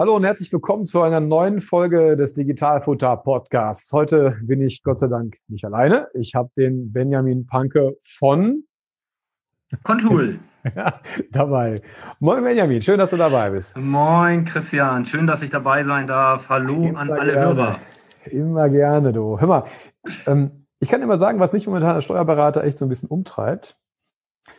Hallo und herzlich willkommen zu einer neuen Folge des Digitalfutter Podcasts. Heute bin ich Gott sei Dank nicht alleine. Ich habe den Benjamin Panke von Contool dabei. Moin Benjamin, schön, dass du dabei bist. Moin Christian, schön, dass ich dabei sein darf. Hallo Immer an alle gerne. Hörer. Immer gerne, du. Hör mal, ähm, ich kann immer sagen, was mich momentan als Steuerberater echt so ein bisschen umtreibt.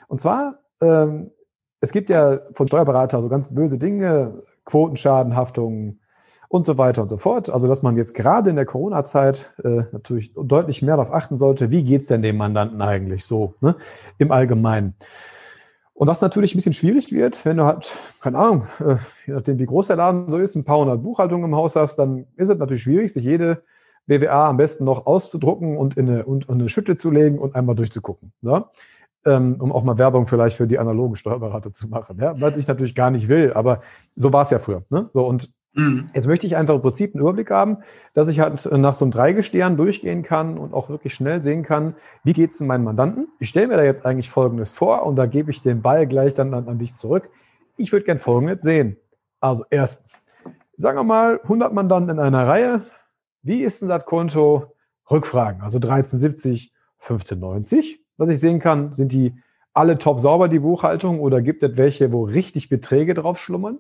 Und zwar, ähm, es gibt ja von Steuerberater so ganz böse Dinge, Quotenschadenhaftungen und so weiter und so fort. Also dass man jetzt gerade in der Corona-Zeit äh, natürlich deutlich mehr darauf achten sollte, wie geht's denn dem Mandanten eigentlich so ne, im Allgemeinen. Und was natürlich ein bisschen schwierig wird, wenn du halt, keine Ahnung, äh, je nachdem wie groß der Laden so ist, ein paar hundert Buchhaltungen im Haus hast, dann ist es natürlich schwierig, sich jede BWA am besten noch auszudrucken und in eine, und, und eine Schütte zu legen und einmal durchzugucken. Ne? Ähm, um auch mal Werbung vielleicht für die analogen Steuerberater zu machen. Ja? Was ich natürlich gar nicht will, aber so war es ja früher. Ne? So, und mhm. jetzt möchte ich einfach im Prinzip einen Überblick haben, dass ich halt nach so einem Dreigestirn durchgehen kann und auch wirklich schnell sehen kann, wie geht es denn meinen Mandanten? Ich stelle mir da jetzt eigentlich Folgendes vor und da gebe ich den Ball gleich dann an, an dich zurück. Ich würde gern Folgendes sehen. Also erstens, sagen wir mal 100 Mandanten in einer Reihe. Wie ist denn das Konto? Rückfragen, also 1370, 1590 was ich sehen kann, sind die alle top sauber, die Buchhaltung, oder gibt es welche, wo richtig Beträge drauf schlummern?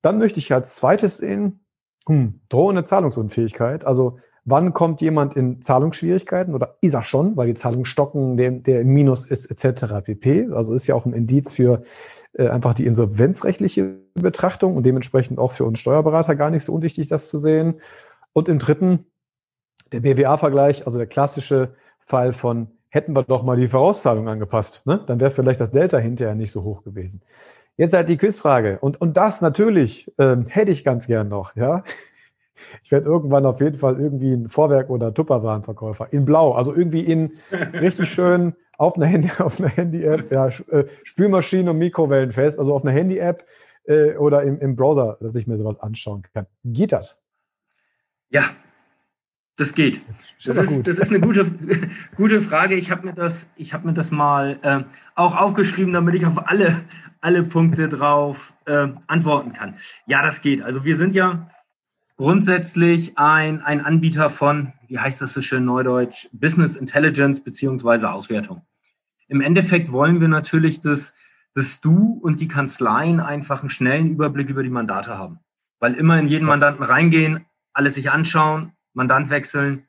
Dann möchte ich als zweites sehen, hm, drohende Zahlungsunfähigkeit. Also wann kommt jemand in Zahlungsschwierigkeiten oder ist er schon, weil die Zahlungen stocken, der, der im Minus ist, etc. pp. Also ist ja auch ein Indiz für äh, einfach die insolvenzrechtliche Betrachtung und dementsprechend auch für uns Steuerberater gar nicht so unwichtig, das zu sehen. Und im dritten, der BWA-Vergleich, also der klassische Fall von hätten wir doch mal die Vorauszahlung angepasst. Ne? Dann wäre vielleicht das Delta hinterher nicht so hoch gewesen. Jetzt halt die Quizfrage. Und, und das natürlich ähm, hätte ich ganz gern noch. Ja, Ich werde irgendwann auf jeden Fall irgendwie ein Vorwerk- oder Tupperwarenverkäufer in Blau. Also irgendwie in richtig schön auf einer Handy, auf einer Handy-App, ja, äh, Spülmaschine und Mikrowellen fest, also auf einer Handy-App äh, oder im, im Browser, dass ich mir sowas anschauen kann. Geht das? Ja, das geht. Das ist, das ist eine gute, gute Frage. Ich habe mir das, ich habe mir das mal äh, auch aufgeschrieben, damit ich auf alle, alle Punkte drauf äh, antworten kann. Ja, das geht. Also wir sind ja grundsätzlich ein, ein Anbieter von, wie heißt das so schön neudeutsch, Business Intelligence beziehungsweise Auswertung. Im Endeffekt wollen wir natürlich, dass, dass du und die Kanzleien einfach einen schnellen Überblick über die Mandate haben. Weil immer in jeden Mandanten reingehen, alles sich anschauen, Mandant wechseln.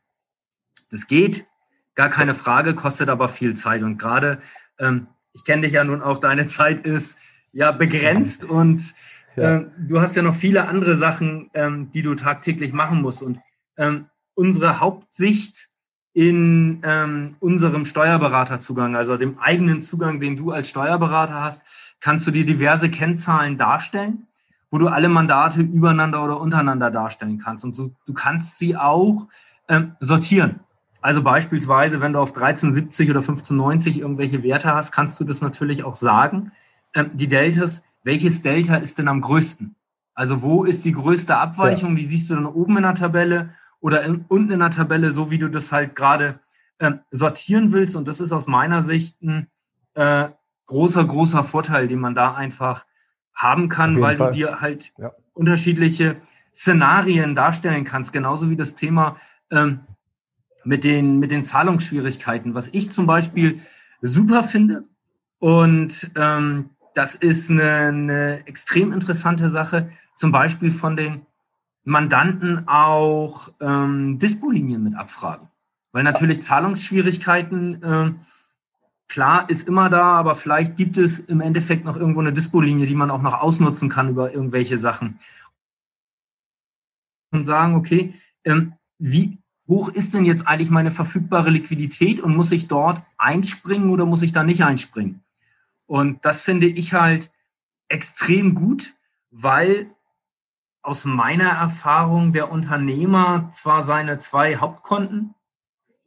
Das geht, gar keine Frage, kostet aber viel Zeit. Und gerade, ähm, ich kenne dich ja nun auch, deine Zeit ist ja begrenzt und ja. äh, du hast ja noch viele andere Sachen, ähm, die du tagtäglich machen musst. Und ähm, unsere Hauptsicht in ähm, unserem Steuerberaterzugang, also dem eigenen Zugang, den du als Steuerberater hast, kannst du dir diverse Kennzahlen darstellen wo du alle Mandate übereinander oder untereinander darstellen kannst. Und so, du kannst sie auch ähm, sortieren. Also beispielsweise, wenn du auf 1370 oder 1590 irgendwelche Werte hast, kannst du das natürlich auch sagen. Ähm, die Deltas, welches Delta ist denn am größten? Also wo ist die größte Abweichung? Ja. Die siehst du dann oben in der Tabelle oder in, unten in der Tabelle, so wie du das halt gerade ähm, sortieren willst. Und das ist aus meiner Sicht ein äh, großer, großer Vorteil, den man da einfach haben kann, weil Fall. du dir halt ja. unterschiedliche Szenarien darstellen kannst, genauso wie das Thema ähm, mit, den, mit den Zahlungsschwierigkeiten, was ich zum Beispiel super finde. Und ähm, das ist eine, eine extrem interessante Sache, zum Beispiel von den Mandanten auch ähm, Dispolinien mit abfragen. Weil natürlich Zahlungsschwierigkeiten äh, klar ist immer da, aber vielleicht gibt es im Endeffekt noch irgendwo eine Dispo-Linie, die man auch noch ausnutzen kann über irgendwelche Sachen. Und sagen, okay, ähm, wie hoch ist denn jetzt eigentlich meine verfügbare Liquidität und muss ich dort einspringen oder muss ich da nicht einspringen? Und das finde ich halt extrem gut, weil aus meiner Erfahrung der Unternehmer zwar seine zwei Hauptkonten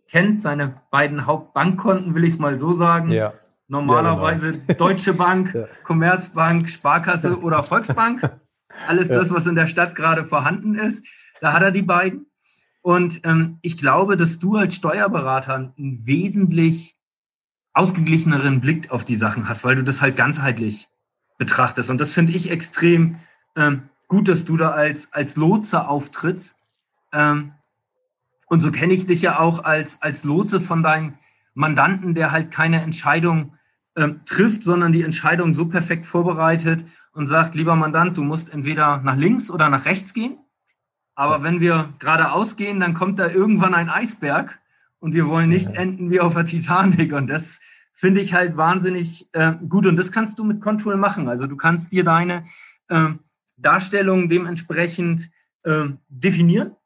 kennt, seine beiden Hauptbankkonten, will ich es mal so sagen. Ja. Normalerweise ja, genau. Deutsche Bank, ja. Commerzbank, Sparkasse oder Volksbank. Alles das, was in der Stadt gerade vorhanden ist. Da hat er die beiden. Und ähm, ich glaube, dass du als Steuerberater einen wesentlich ausgeglicheneren Blick auf die Sachen hast, weil du das halt ganzheitlich betrachtest. Und das finde ich extrem ähm, gut, dass du da als, als Lotse auftrittst. Ähm, und so kenne ich dich ja auch als, als Lotse von deinen Mandanten, der halt keine Entscheidung ähm, trifft, sondern die Entscheidung so perfekt vorbereitet und sagt, lieber Mandant, du musst entweder nach links oder nach rechts gehen. Aber wenn wir geradeaus gehen, dann kommt da irgendwann ein Eisberg und wir wollen nicht enden wie auf der Titanic. Und das finde ich halt wahnsinnig äh, gut. Und das kannst du mit Control machen. Also du kannst dir deine äh, Darstellung dementsprechend äh, definieren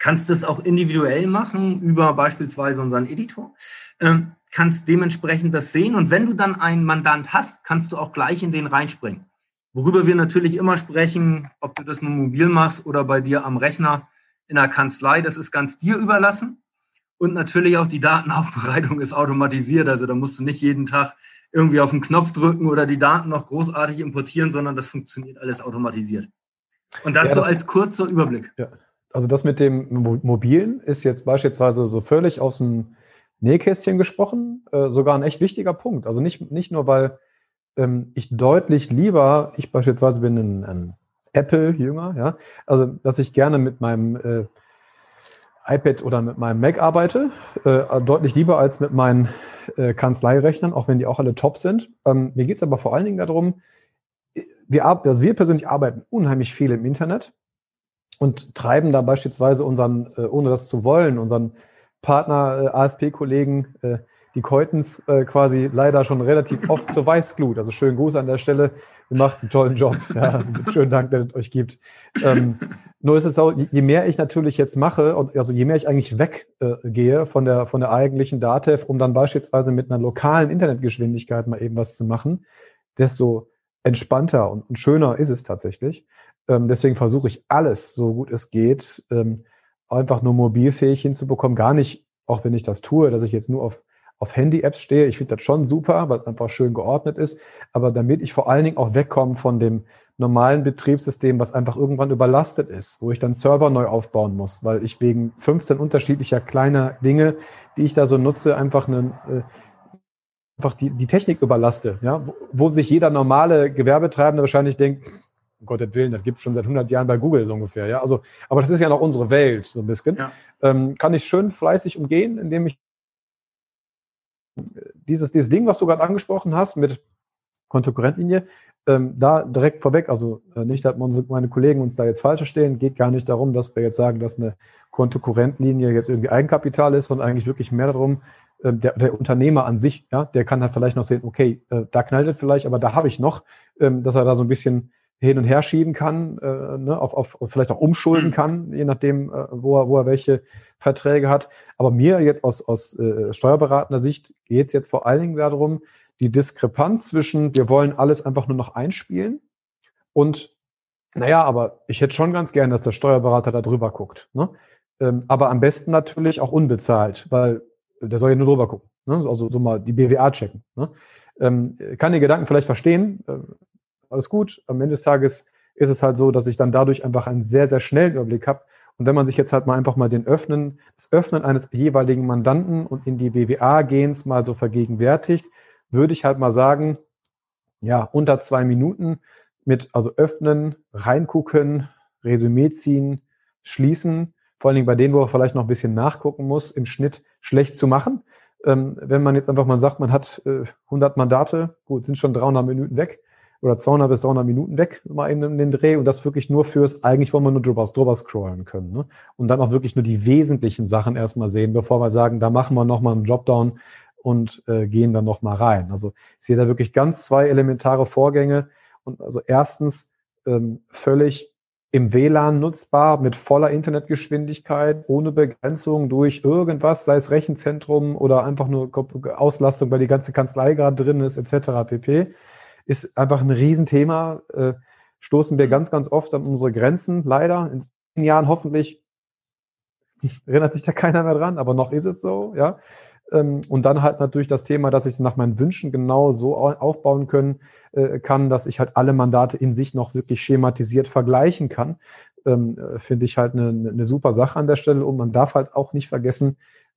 kannst das auch individuell machen über beispielsweise unseren Editor, ähm, kannst dementsprechend das sehen und wenn du dann einen Mandant hast, kannst du auch gleich in den reinspringen. Worüber wir natürlich immer sprechen, ob du das nur mobil machst oder bei dir am Rechner in der Kanzlei, das ist ganz dir überlassen. Und natürlich auch die Datenaufbereitung ist automatisiert, also da musst du nicht jeden Tag irgendwie auf den Knopf drücken oder die Daten noch großartig importieren, sondern das funktioniert alles automatisiert. Und das, ja, das so als kurzer Überblick. Ja also das mit dem Mobilen ist jetzt beispielsweise so völlig aus dem Nähkästchen gesprochen, äh, sogar ein echt wichtiger Punkt. Also nicht, nicht nur, weil ähm, ich deutlich lieber, ich beispielsweise bin ein, ein Apple-Jünger, ja, also dass ich gerne mit meinem äh, iPad oder mit meinem Mac arbeite, äh, deutlich lieber als mit meinen äh, Kanzleirechnern, auch wenn die auch alle top sind. Ähm, mir geht es aber vor allen Dingen darum, wir, also wir persönlich arbeiten unheimlich viel im Internet und treiben da beispielsweise unseren, äh, ohne das zu wollen, unseren Partner, äh, ASP-Kollegen, äh, die Keutens äh, quasi leider schon relativ oft zur Weißglut. Also schönen Gruß an der Stelle. Ihr macht einen tollen Job. Ja, also schönen Dank, dass es euch gibt. Ähm, nur ist es so, je mehr ich natürlich jetzt mache, und also je mehr ich eigentlich weggehe äh, von der, von der eigentlichen Datev, um dann beispielsweise mit einer lokalen Internetgeschwindigkeit mal eben was zu machen, desto entspannter und, und schöner ist es tatsächlich. Ähm, deswegen versuche ich alles, so gut es geht, ähm, einfach nur mobilfähig hinzubekommen. Gar nicht, auch wenn ich das tue, dass ich jetzt nur auf, auf Handy-Apps stehe. Ich finde das schon super, weil es einfach schön geordnet ist. Aber damit ich vor allen Dingen auch wegkomme von dem normalen Betriebssystem, was einfach irgendwann überlastet ist, wo ich dann Server neu aufbauen muss, weil ich wegen 15 unterschiedlicher kleiner Dinge, die ich da so nutze, einfach einen, äh, einfach die, die Technik überlaste, ja, wo, wo sich jeder normale Gewerbetreibende wahrscheinlich denkt, um Gottes Willen, das gibt es schon seit 100 Jahren bei Google so ungefähr. Ja, also, aber das ist ja noch unsere Welt so ein bisschen. Ja. Ähm, kann ich schön fleißig umgehen, indem ich dieses, dieses Ding, was du gerade angesprochen hast mit Kontokorrentlinie, ähm, da direkt vorweg, also äh, nicht, dass meine Kollegen uns da jetzt falsch stehen, geht gar nicht darum, dass wir jetzt sagen, dass eine Kontokorrentlinie jetzt irgendwie Eigenkapital ist, sondern eigentlich wirklich mehr darum, äh, der, der Unternehmer an sich, ja, der kann halt vielleicht noch sehen, okay, äh, da knallt es vielleicht, aber da habe ich noch, ähm, dass er da so ein bisschen hin und her schieben kann, äh, ne, auf, auf, vielleicht auch umschulden mhm. kann, je nachdem, äh, wo, er, wo er welche Verträge hat. Aber mir jetzt aus, aus äh, steuerberatender Sicht geht es jetzt vor allen Dingen darum, die Diskrepanz zwischen, wir wollen alles einfach nur noch einspielen und, naja, aber ich hätte schon ganz gern, dass der Steuerberater da drüber guckt. Ne? Ähm, aber am besten natürlich auch unbezahlt, weil der soll ja nur drüber gucken. Ne? Also so mal die BWA checken. Ne? Ähm, kann den Gedanken vielleicht verstehen, äh, alles gut. Am Ende des Tages ist es halt so, dass ich dann dadurch einfach einen sehr, sehr schnellen Überblick habe. Und wenn man sich jetzt halt mal einfach mal den Öffnen, das Öffnen eines jeweiligen Mandanten und in die BWA-Gens mal so vergegenwärtigt, würde ich halt mal sagen, ja, unter zwei Minuten mit, also öffnen, reingucken, Resümee ziehen, schließen, vor allen Dingen bei denen, wo man vielleicht noch ein bisschen nachgucken muss, im Schnitt schlecht zu machen. Ähm, wenn man jetzt einfach mal sagt, man hat äh, 100 Mandate, gut, sind schon 300 Minuten weg, oder 200 bis 300 Minuten weg, mal in, in den Dreh und das wirklich nur fürs, eigentlich wollen wir nur drüber, drüber scrollen können. Ne? Und dann auch wirklich nur die wesentlichen Sachen erstmal sehen, bevor wir sagen, da machen wir nochmal einen Dropdown und äh, gehen dann nochmal rein. Also ich sehe da wirklich ganz zwei elementare Vorgänge. Und also erstens ähm, völlig im WLAN nutzbar, mit voller Internetgeschwindigkeit, ohne Begrenzung durch irgendwas, sei es Rechenzentrum oder einfach nur Auslastung, weil die ganze Kanzlei gerade drin ist, etc. pp ist einfach ein Riesenthema. Äh, stoßen wir ganz, ganz oft an unsere Grenzen, leider. In zehn Jahren hoffentlich erinnert sich da keiner mehr dran, aber noch ist es so, ja. Ähm, und dann halt natürlich das Thema, dass ich es nach meinen Wünschen genau so aufbauen können äh, kann, dass ich halt alle Mandate in sich noch wirklich schematisiert vergleichen kann. Ähm, äh, Finde ich halt eine, eine super Sache an der Stelle. Und man darf halt auch nicht vergessen,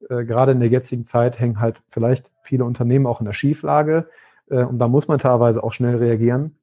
äh, gerade in der jetzigen Zeit hängen halt vielleicht viele Unternehmen auch in der Schieflage. Äh, und da muss man teilweise auch schnell reagieren.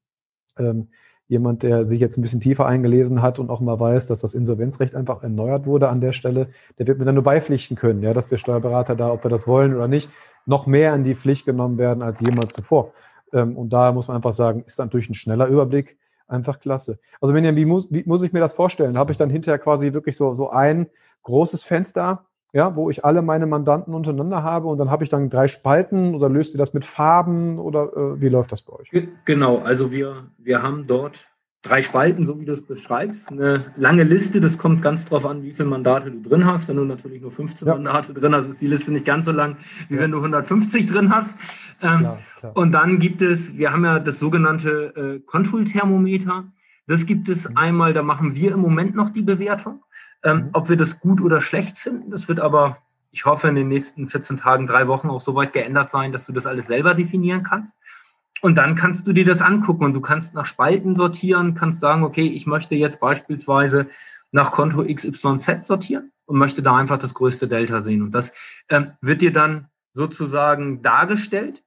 Ähm, jemand, der sich jetzt ein bisschen tiefer eingelesen hat und auch mal weiß, dass das Insolvenzrecht einfach erneuert wurde an der Stelle, der wird mir dann nur beipflichten können, ja, dass wir Steuerberater da, ob wir das wollen oder nicht, noch mehr in die Pflicht genommen werden als jemals zuvor. Ähm, und da muss man einfach sagen, ist natürlich ein schneller Überblick einfach klasse. Also wenn wie muss, wie muss ich mir das vorstellen? Habe ich dann hinterher quasi wirklich so, so ein großes Fenster, ja, wo ich alle meine Mandanten untereinander habe und dann habe ich dann drei Spalten oder löst ihr das mit Farben oder äh, wie läuft das bei euch? Genau, also wir, wir haben dort drei Spalten, so wie du es beschreibst, eine lange Liste, das kommt ganz drauf an, wie viele Mandate du drin hast. Wenn du natürlich nur 15 ja. Mandate drin hast, ist die Liste nicht ganz so lang, wie ja. wenn du 150 drin hast. Ähm, klar, klar. Und dann gibt es, wir haben ja das sogenannte äh, Control-Thermometer. Das gibt es mhm. einmal, da machen wir im Moment noch die Bewertung. Ähm, mhm. Ob wir das gut oder schlecht finden, das wird aber, ich hoffe, in den nächsten 14 Tagen, drei Wochen auch so weit geändert sein, dass du das alles selber definieren kannst. Und dann kannst du dir das angucken und du kannst nach Spalten sortieren, kannst sagen, okay, ich möchte jetzt beispielsweise nach Konto XYZ sortieren und möchte da einfach das größte Delta sehen. Und das ähm, wird dir dann sozusagen dargestellt.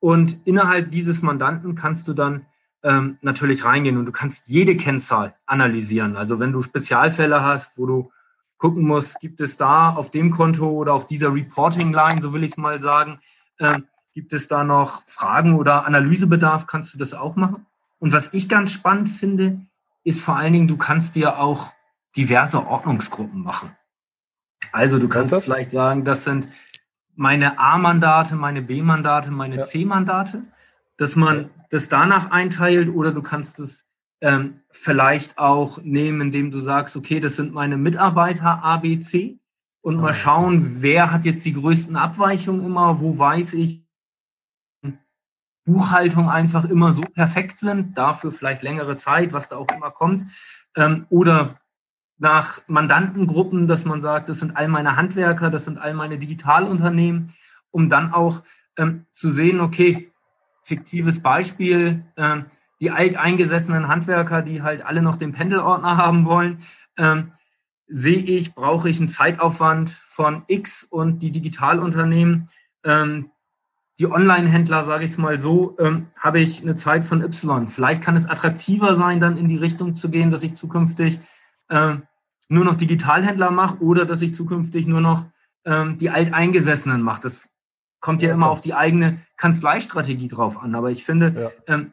Und innerhalb dieses Mandanten kannst du dann ähm, natürlich reingehen und du kannst jede Kennzahl analysieren. Also wenn du Spezialfälle hast, wo du gucken musst, gibt es da auf dem Konto oder auf dieser Reporting-Line, so will ich es mal sagen, ähm, gibt es da noch Fragen oder Analysebedarf, kannst du das auch machen. Und was ich ganz spannend finde, ist vor allen Dingen, du kannst dir auch diverse Ordnungsgruppen machen. Also du kannst vielleicht sagen, das sind meine A-Mandate, meine B-Mandate, meine ja. C-Mandate dass man das danach einteilt oder du kannst es ähm, vielleicht auch nehmen, indem du sagst, okay, das sind meine Mitarbeiter ABC und mal ah, schauen, wer hat jetzt die größten Abweichungen immer, wo weiß ich, Buchhaltung einfach immer so perfekt sind, dafür vielleicht längere Zeit, was da auch immer kommt, ähm, oder nach Mandantengruppen, dass man sagt, das sind all meine Handwerker, das sind all meine Digitalunternehmen, um dann auch ähm, zu sehen, okay, fiktives Beispiel, äh, die alteingesessenen Handwerker, die halt alle noch den Pendelordner haben wollen, ähm, sehe ich, brauche ich einen Zeitaufwand von X und die Digitalunternehmen, ähm, die Online-Händler, sage ich es mal so, ähm, habe ich eine Zeit von Y. Vielleicht kann es attraktiver sein, dann in die Richtung zu gehen, dass ich zukünftig äh, nur noch Digitalhändler mache oder dass ich zukünftig nur noch ähm, die Alteingesessenen mache. Das Kommt ja, immer auf die eigene Kanzleistrategie drauf an. Aber ich finde, ja. ähm,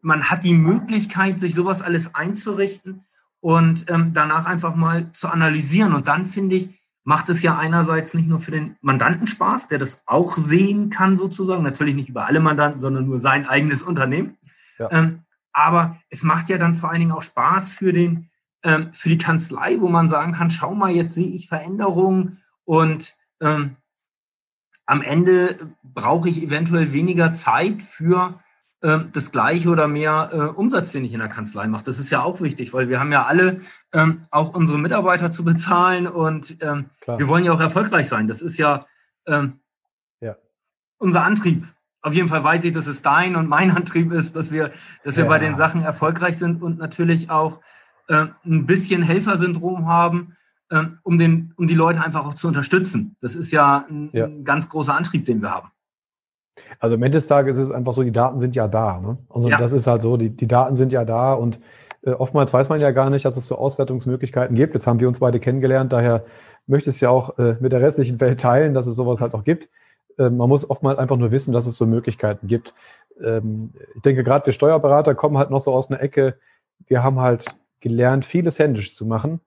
man hat die Möglichkeit, sich sowas alles einzurichten und ähm, danach einfach mal zu analysieren. Und dann finde ich, macht es ja einerseits nicht nur für den Mandanten Spaß, der das auch sehen kann sozusagen, natürlich nicht über alle Mandanten, sondern nur sein eigenes Unternehmen. Ja. Ähm, aber es macht ja dann vor allen Dingen auch Spaß für den, ähm, für die Kanzlei, wo man sagen kann, schau mal, jetzt sehe ich Veränderungen und ähm, am Ende brauche ich eventuell weniger Zeit für äh, das gleiche oder mehr äh, Umsatz, den ich in der Kanzlei mache. Das ist ja auch wichtig, weil wir haben ja alle ähm, auch unsere Mitarbeiter zu bezahlen und ähm, wir wollen ja auch erfolgreich sein. Das ist ja, ähm, ja, unser Antrieb. Auf jeden Fall weiß ich, dass es dein und mein Antrieb ist, dass wir, dass wir ja. bei den Sachen erfolgreich sind und natürlich auch äh, ein bisschen Helfersyndrom haben ähm, um, den, um die Leute einfach auch zu unterstützen. Das ist ja ein, ja. ein ganz großer Antrieb, den wir haben. Also am Ende des Tages ist es einfach so, die Daten sind ja da. Ne? Also ja. das ist halt so, die, die Daten sind ja da und äh, oftmals weiß man ja gar nicht, dass es so Auswertungsmöglichkeiten gibt. Jetzt haben wir uns beide kennengelernt, daher möchte ich es ja auch äh, mit der restlichen Welt teilen, dass es sowas halt auch gibt. Äh, man muss oftmals einfach nur wissen, dass es so Möglichkeiten gibt. Ähm, ich denke, gerade wir Steuerberater kommen halt noch so aus einer Ecke, wir haben halt gelernt, vieles händisch zu machen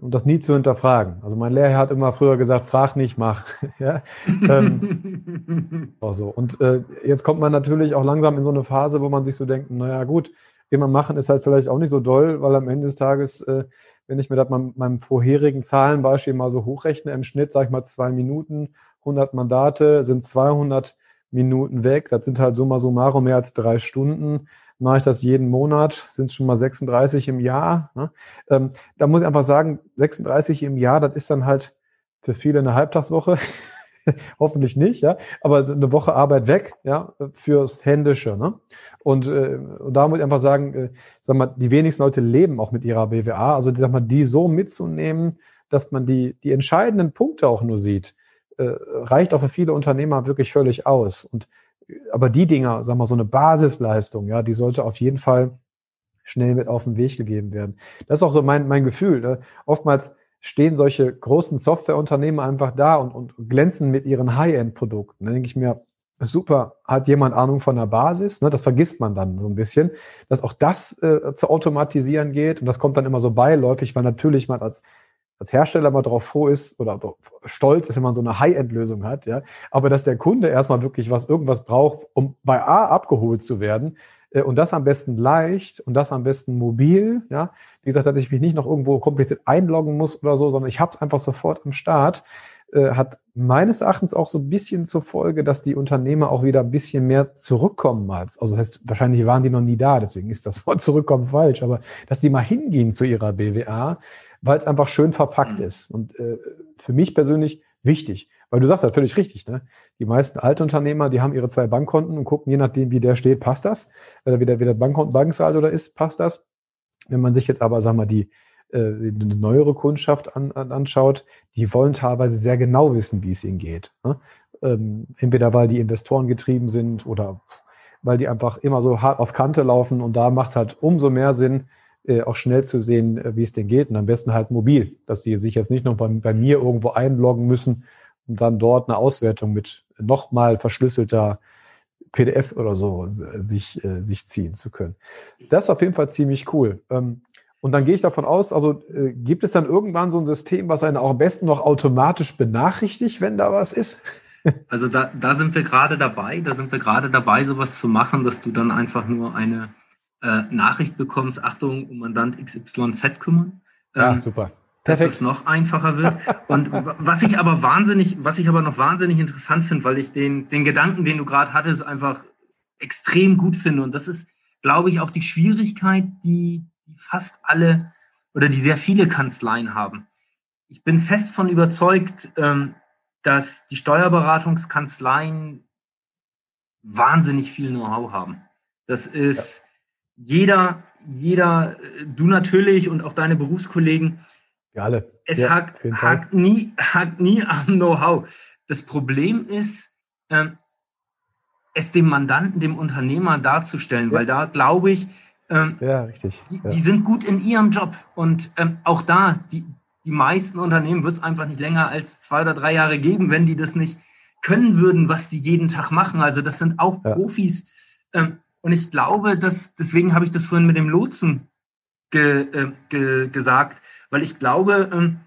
und das nie zu hinterfragen. Also mein Lehrer hat immer früher gesagt, frag nicht, mach. ja? ähm, auch so. Und äh, jetzt kommt man natürlich auch langsam in so eine Phase, wo man sich so denkt, naja gut, immer machen ist halt vielleicht auch nicht so doll, weil am Ende des Tages, äh, wenn ich mir das mal meinem vorherigen Zahlenbeispiel mal so hochrechne, im Schnitt, sage ich mal, zwei Minuten, 100 Mandate sind 200 Minuten weg. Das sind halt summa summarum mehr als drei Stunden mache ich das jeden Monat, sind es schon mal 36 im Jahr. Ne? Ähm, da muss ich einfach sagen, 36 im Jahr, das ist dann halt für viele eine Halbtagswoche. Hoffentlich nicht, ja. Aber eine Woche Arbeit weg, ja, fürs Händische. Ne? Und, äh, und da muss ich einfach sagen, äh, sag mal, die wenigsten Leute leben auch mit ihrer BWA. Also sag mal, die so mitzunehmen, dass man die, die entscheidenden Punkte auch nur sieht, äh, reicht auch für viele Unternehmer wirklich völlig aus. Und aber die Dinger, sag mal, so eine Basisleistung, ja, die sollte auf jeden Fall schnell mit auf den Weg gegeben werden. Das ist auch so mein, mein Gefühl. Ne? Oftmals stehen solche großen Softwareunternehmen einfach da und, und glänzen mit ihren High-End-Produkten. Da denke ich mir, super, hat jemand Ahnung von der Basis? Ne, das vergisst man dann so ein bisschen, dass auch das äh, zu automatisieren geht. Und das kommt dann immer so beiläufig, weil natürlich man als als Hersteller mal drauf froh ist oder stolz ist, wenn man so eine High-End-Lösung hat, ja. Aber dass der Kunde erstmal wirklich was, irgendwas braucht, um bei A abgeholt zu werden, äh, und das am besten leicht und das am besten mobil, ja. Wie gesagt, dass ich mich nicht noch irgendwo kompliziert einloggen muss oder so, sondern ich habe es einfach sofort am Start, äh, hat meines Erachtens auch so ein bisschen zur Folge, dass die Unternehmer auch wieder ein bisschen mehr zurückkommen als, also heißt, wahrscheinlich waren die noch nie da, deswegen ist das Wort zurückkommen falsch, aber dass die mal hingehen zu ihrer BWA, weil es einfach schön verpackt mhm. ist. Und äh, für mich persönlich wichtig. Weil du sagst das völlig richtig, ne? Die meisten Altunternehmer, die haben ihre zwei Bankkonten und gucken, je nachdem, wie der steht, passt das. Oder wie der, wie der Bankkonten, Banksaldo da ist, passt das. Wenn man sich jetzt aber, sag mal, die, äh, eine neuere Kundschaft an, an, anschaut, die wollen teilweise sehr genau wissen, wie es ihnen geht. Ne? Ähm, entweder weil die Investoren getrieben sind oder weil die einfach immer so hart auf Kante laufen und da macht es halt umso mehr Sinn, äh, auch schnell zu sehen, äh, wie es denn geht. Und am besten halt mobil, dass die sich jetzt nicht noch bei, bei mir irgendwo einloggen müssen und dann dort eine Auswertung mit nochmal verschlüsselter PDF oder so äh, sich, äh, sich ziehen zu können. Das ist auf jeden Fall ziemlich cool. Ähm, und dann gehe ich davon aus, also äh, gibt es dann irgendwann so ein System, was einen auch am besten noch automatisch benachrichtigt, wenn da was ist? Also da, da sind wir gerade dabei, da sind wir gerade dabei, sowas zu machen, dass du dann einfach nur eine äh, Nachricht bekommst, Achtung, um Mandant XYZ kümmern. Ähm, ja, super. Perfekt. Dass es noch einfacher wird. Und was ich aber wahnsinnig, was ich aber noch wahnsinnig interessant finde, weil ich den, den Gedanken, den du gerade hattest, einfach extrem gut finde. Und das ist, glaube ich, auch die Schwierigkeit, die, die fast alle oder die sehr viele Kanzleien haben. Ich bin fest von überzeugt, ähm, dass die Steuerberatungskanzleien wahnsinnig viel Know-how haben. Das ist, jeder, jeder, du natürlich und auch deine Berufskollegen, ja, alle. Es ja, hakt, hakt, nie, hakt nie am Know-how. Das Problem ist, ähm, es dem Mandanten, dem Unternehmer darzustellen, ja. weil da glaube ich, ähm, ja, richtig. Die, die, sind gut in ihrem Job und ähm, auch da, die, die meisten Unternehmen wird es einfach nicht länger als zwei oder drei Jahre geben, wenn die das nicht können würden, was die jeden Tag machen. Also das sind auch Profis. Ähm, und ich glaube, dass, deswegen habe ich das vorhin mit dem Lotsen ge, äh, ge, gesagt, weil ich glaube, ähm,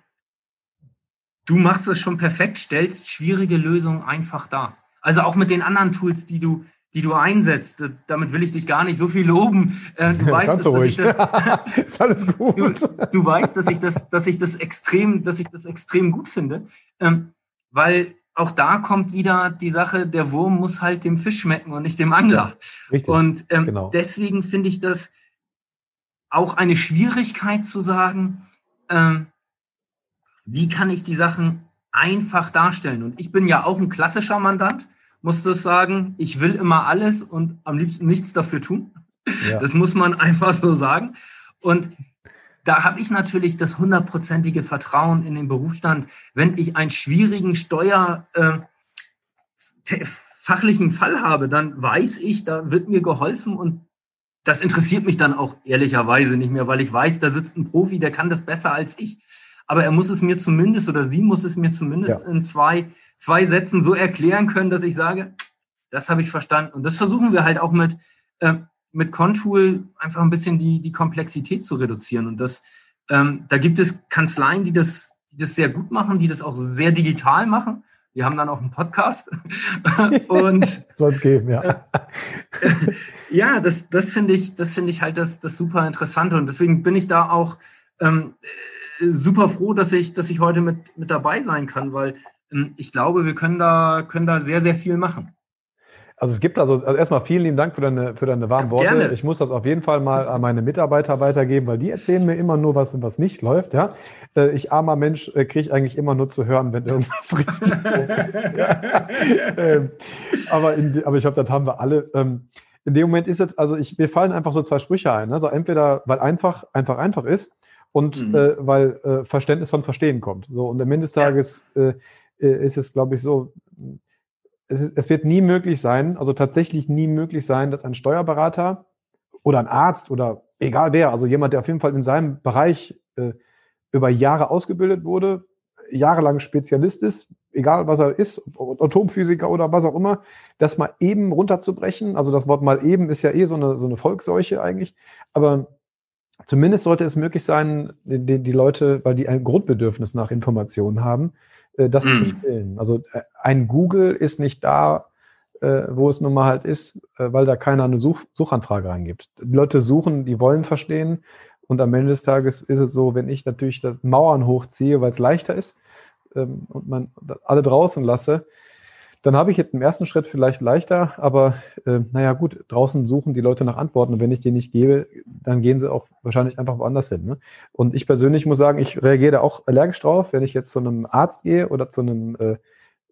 du machst es schon perfekt, stellst schwierige Lösungen einfach dar. Also auch mit den anderen Tools, die du, die du einsetzt. Äh, damit will ich dich gar nicht so viel loben. Äh, du weißt, Ganz dass, ruhig. ich das, ist alles gut. Du, du, weißt, dass ich das, dass ich das extrem, dass ich das extrem gut finde, ähm, weil auch da kommt wieder die Sache, der Wurm muss halt dem Fisch schmecken und nicht dem Angler. Richtig, und ähm, genau. deswegen finde ich das auch eine Schwierigkeit zu sagen, ähm, wie kann ich die Sachen einfach darstellen. Und ich bin ja auch ein klassischer Mandant, muss das sagen. Ich will immer alles und am liebsten nichts dafür tun. Ja. Das muss man einfach so sagen. Und da habe ich natürlich das hundertprozentige Vertrauen in den Berufsstand. Wenn ich einen schwierigen Steuer äh, fachlichen Fall habe, dann weiß ich, da wird mir geholfen und das interessiert mich dann auch ehrlicherweise nicht mehr, weil ich weiß, da sitzt ein Profi, der kann das besser als ich. Aber er muss es mir zumindest oder sie muss es mir zumindest ja. in zwei, zwei Sätzen so erklären können, dass ich sage, das habe ich verstanden. Und das versuchen wir halt auch mit, äh, mit Contool einfach ein bisschen die, die Komplexität zu reduzieren. Und das, ähm, da gibt es Kanzleien, die das, die das sehr gut machen, die das auch sehr digital machen. Wir haben dann auch einen Podcast. und soll es geben, ja. ja, das, das finde ich, das finde ich halt das, das super Interessante. Und deswegen bin ich da auch ähm, super froh, dass ich, dass ich heute mit, mit dabei sein kann, weil ähm, ich glaube, wir können da, können da sehr, sehr viel machen. Also es gibt also, also erstmal vielen lieben Dank für deine, für deine warmen Worte. Gerne. Ich muss das auf jeden Fall mal an meine Mitarbeiter weitergeben, weil die erzählen mir immer nur was, was nicht läuft. Ja, äh, ich armer Mensch äh, kriege eigentlich immer nur zu hören, wenn irgendwas richtig läuft. ja. ähm, aber, in, aber ich glaube, das haben wir alle. Ähm, in dem Moment ist es, also ich, mir fallen einfach so zwei Sprüche ein. Also entweder, weil einfach, einfach, einfach ist und mhm. äh, weil äh, Verständnis von Verstehen kommt. So, und am Ende des Tages ja. äh, ist es, glaube ich, so, es, es wird nie möglich sein, also tatsächlich nie möglich sein, dass ein Steuerberater oder ein Arzt oder egal wer, also jemand, der auf jeden Fall in seinem Bereich äh, über Jahre ausgebildet wurde, jahrelang Spezialist ist, egal was er ist, Atomphysiker oder was auch immer, das mal eben runterzubrechen. Also das Wort mal eben ist ja eh so eine, so eine Volksseuche eigentlich. Aber zumindest sollte es möglich sein, die, die Leute, weil die ein Grundbedürfnis nach Informationen haben, äh, das mhm. zu stillen. Also äh, ein Google ist nicht da, äh, wo es nun mal halt ist, weil da keiner eine Such Suchanfrage reingibt. Die Leute suchen, die wollen verstehen. Und am Ende des Tages ist es so, wenn ich natürlich das Mauern hochziehe, weil es leichter ist ähm, und man alle draußen lasse, dann habe ich jetzt im ersten Schritt vielleicht leichter, aber äh, naja gut, draußen suchen die Leute nach Antworten und wenn ich die nicht gebe, dann gehen sie auch wahrscheinlich einfach woanders hin. Ne? Und ich persönlich muss sagen, ich reagiere auch allergisch drauf, wenn ich jetzt zu einem Arzt gehe oder zu einem, äh,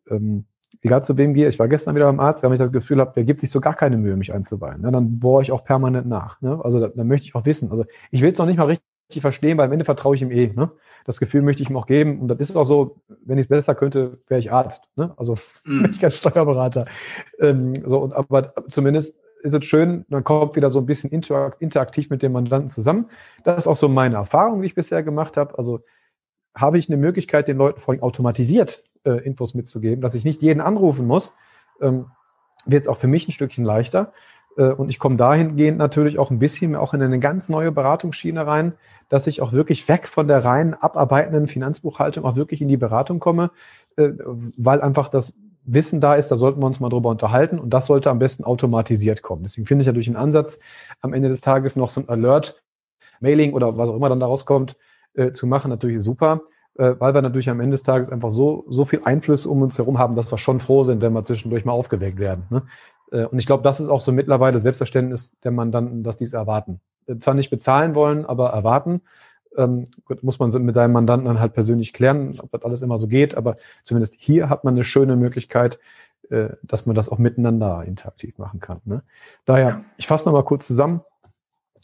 ähm, egal zu wem gehe, ich war gestern wieder beim Arzt, wenn ich das Gefühl habe, der gibt sich so gar keine Mühe, mich einzuweihen. Ne? Dann bohre ich auch permanent nach. Ne? Also da, dann möchte ich auch wissen. Also ich will es noch nicht mal richtig verstehen, weil am Ende vertraue ich ihm eh. Ne? Das Gefühl möchte ich ihm auch geben. Und das ist auch so, wenn ich es besser könnte, wäre ich Arzt. Ne? Also mm. ich kein Steuerberater. Ähm, so, und, aber zumindest ist es schön, man kommt wieder so ein bisschen interaktiv mit dem Mandanten zusammen. Das ist auch so meine Erfahrung, die ich bisher gemacht habe. Also habe ich eine Möglichkeit, den Leuten vor allem automatisiert äh, Infos mitzugeben, dass ich nicht jeden anrufen muss, ähm, wird es auch für mich ein Stückchen leichter. Äh, und ich komme dahingehend natürlich auch ein bisschen auch in eine ganz neue Beratungsschiene rein, dass ich auch wirklich weg von der rein abarbeitenden Finanzbuchhaltung auch wirklich in die Beratung komme, äh, weil einfach das Wissen da ist, da sollten wir uns mal drüber unterhalten und das sollte am besten automatisiert kommen. Deswegen finde ich ja durch den Ansatz, am Ende des Tages noch so ein Alert, Mailing oder was auch immer dann daraus kommt, äh, zu machen, natürlich super, weil wir natürlich am Ende des Tages einfach so, so viel Einfluss um uns herum haben, dass wir schon froh sind, wenn wir zwischendurch mal aufgeweckt werden. Ne? Äh, und ich glaube, das ist auch so mittlerweile Selbstverständnis der Mandanten, dass die es erwarten. Äh, zwar nicht bezahlen wollen, aber erwarten. Ähm, gut, muss man mit seinem Mandanten dann halt persönlich klären, ob das alles immer so geht, aber zumindest hier hat man eine schöne Möglichkeit, äh, dass man das auch miteinander interaktiv machen kann. Ne? Daher, ich fasse nochmal kurz zusammen.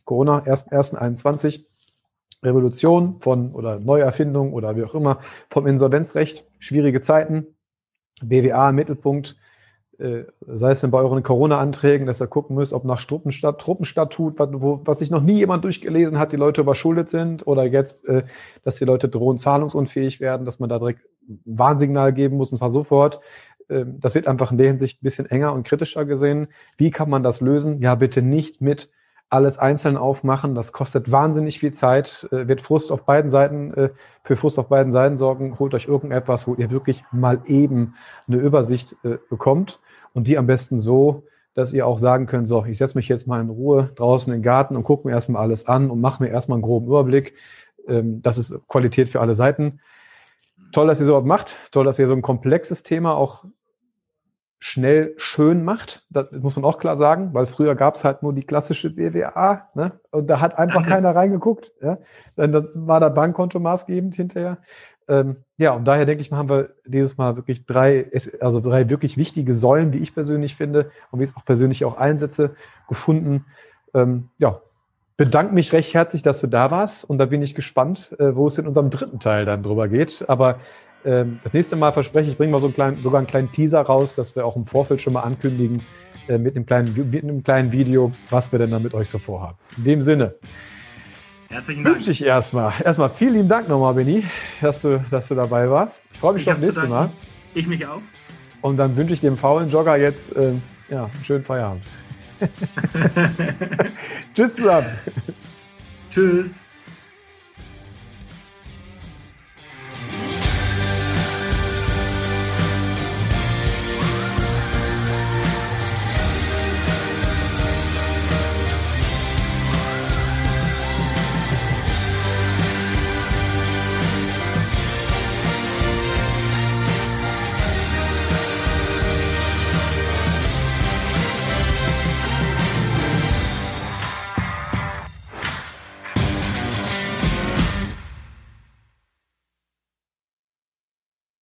Corona, 1.1.21, Revolution von oder Neuerfindung oder wie auch immer vom Insolvenzrecht, schwierige Zeiten, BWA im Mittelpunkt, sei es denn bei euren Corona-Anträgen, dass ihr gucken müsst, ob nach Truppenstadt, Truppenstatut, was, wo, was sich noch nie jemand durchgelesen hat, die Leute überschuldet sind oder jetzt, äh, dass die Leute drohen zahlungsunfähig werden, dass man da direkt Warnsignal geben muss und zwar sofort. Äh, das wird einfach in der Hinsicht ein bisschen enger und kritischer gesehen. Wie kann man das lösen? Ja, bitte nicht mit alles einzeln aufmachen. Das kostet wahnsinnig viel Zeit, äh, wird Frust auf beiden Seiten, äh, für Frust auf beiden Seiten sorgen. Holt euch irgendetwas, wo ihr wirklich mal eben eine Übersicht äh, bekommt und die am besten so, dass ihr auch sagen könnt, so, ich setze mich jetzt mal in Ruhe draußen in den Garten und gucke mir erstmal alles an und mache mir erstmal einen groben Überblick. Ähm, das ist Qualität für alle Seiten. Toll, dass ihr sowas macht. Toll, dass ihr so ein komplexes Thema auch schnell schön macht. Das muss man auch klar sagen, weil früher gab es halt nur die klassische BWA ne? und da hat einfach keiner reingeguckt. Ja? Dann, dann war das Bankkonto maßgebend hinterher. Ähm, ja, und daher denke ich mal, haben wir dieses Mal wirklich drei, also drei wirklich wichtige Säulen, die ich persönlich finde und wie ich es auch persönlich auch einsetze, gefunden. Ähm, ja, bedanke mich recht herzlich, dass du da warst und da bin ich gespannt, äh, wo es in unserem dritten Teil dann drüber geht. Aber ähm, das nächste Mal verspreche ich, bringe mal so einen kleinen, sogar einen kleinen Teaser raus, dass wir auch im Vorfeld schon mal ankündigen äh, mit, einem kleinen, mit einem kleinen Video, was wir denn da mit euch so vorhaben. In dem Sinne. Herzlichen Dank. Wünsche ich erstmal. Erstmal vielen lieben Dank nochmal, Benny, dass du, dass du dabei warst. Ich freue mich ich schon aufs nächste Mal. Ich mich auch. Und dann wünsche ich dem faulen Jogger jetzt äh, ja, einen schönen Feierabend. Tschüss zusammen. Tschüss.